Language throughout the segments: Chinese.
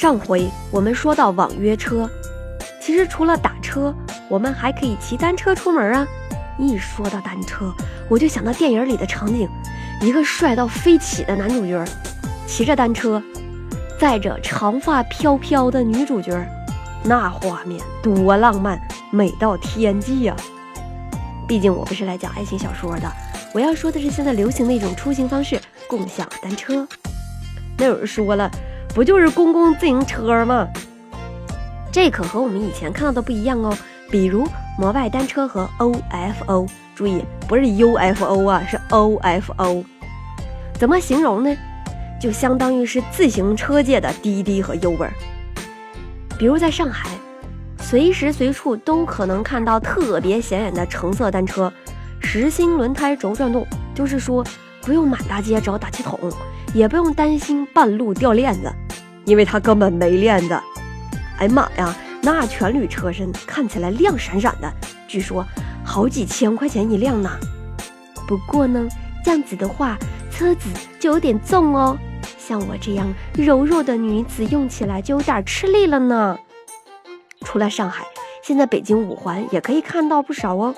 上回我们说到网约车，其实除了打车，我们还可以骑单车出门啊。一说到单车，我就想到电影里的场景，一个帅到飞起的男主角，骑着单车，载着长发飘飘的女主角，那画面多浪漫，美到天际呀！毕竟我不是来讲爱情小说的，我要说的是现在流行的一种出行方式——共享单车。那有人说了，不就是公共自行车吗？这可和我们以前看到的不一样哦。比如摩拜单车和 OFO，注意不是 UFO 啊，是 OFO。怎么形容呢？就相当于是自行车界的滴滴和 Uber。比如在上海，随时随处都可能看到特别显眼的橙色单车，实心轮胎轴转动，就是说不用满大街找打气筒，也不用担心半路掉链子，因为它根本没链子。哎妈呀！那全铝车身看起来亮闪闪的，据说好几千块钱一辆呢。不过呢，这样子的话，车子就有点重哦。像我这样柔弱的女子用起来就有点吃力了呢。除了上海，现在北京五环也可以看到不少哦。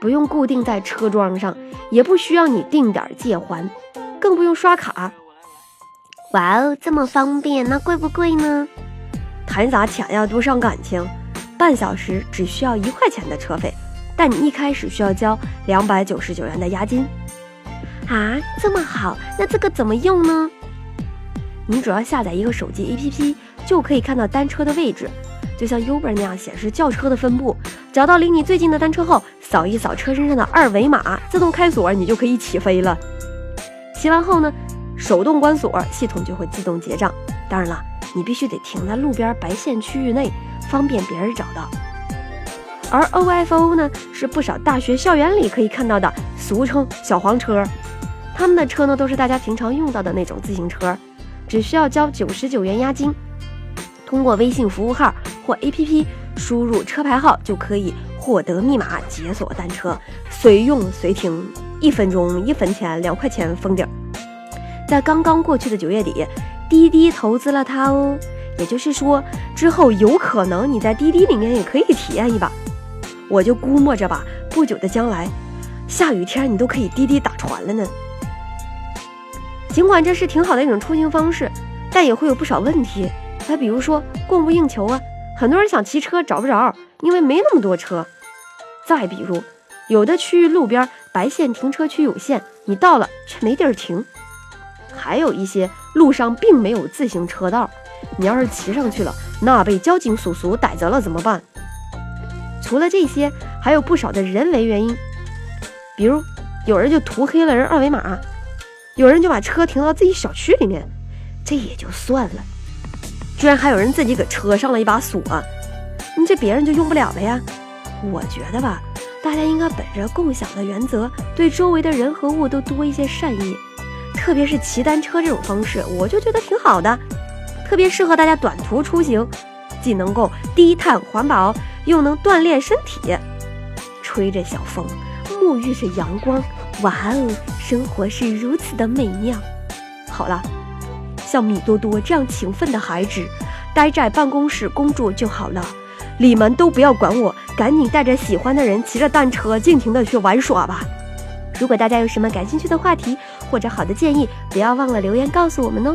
不用固定在车桩上，也不需要你定点借还，更不用刷卡。哇哦，这么方便，那贵不贵呢？谈啥钱呀，多伤感情。半小时只需要一块钱的车费，但你一开始需要交两百九十九元的押金。啊，这么好，那这个怎么用呢？你只要下载一个手机 APP，就可以看到单车的位置，就像 Uber 那样显示轿车的分布。找到离你最近的单车后，扫一扫车身上的二维码，自动开锁，你就可以起飞了。骑完后呢，手动关锁，系统就会自动结账。当然了。你必须得停在路边白线区域内，方便别人找到。而 OFO 呢，是不少大学校园里可以看到的，俗称小黄车。他们的车呢，都是大家平常用到的那种自行车，只需要交九十九元押金，通过微信服务号或 APP 输入车牌号，就可以获得密码解锁单车，随用随停，一分钟一分钱，两块钱封顶。在刚刚过去的九月底。滴滴投资了它哦，也就是说，之后有可能你在滴滴里面也可以体验一把。我就估摸着吧，不久的将来，下雨天你都可以滴滴打船了呢。尽管这是挺好的一种出行方式，但也会有不少问题。那比如说供不应求啊，很多人想骑车找不着，因为没那么多车。再比如，有的区域路边白线停车区有限，你到了却没地儿停。还有一些路上并没有自行车道，你要是骑上去了，那被交警叔叔逮着了怎么办？除了这些，还有不少的人为原因，比如有人就涂黑了人二维码，有人就把车停到自己小区里面，这也就算了，居然还有人自己给车上了一把锁，你这别人就用不了了呀？我觉得吧，大家应该本着共享的原则，对周围的人和物都多一些善意。特别是骑单车这种方式，我就觉得挺好的，特别适合大家短途出行，既能够低碳环保，又能锻炼身体。吹着小风，沐浴着阳光，哇哦，生活是如此的美妙。好了，像米多多这样勤奋的孩子，待在办公室工作就好了，你们都不要管我，赶紧带着喜欢的人骑着单车，尽情的去玩耍吧。如果大家有什么感兴趣的话题或者好的建议，不要忘了留言告诉我们哦。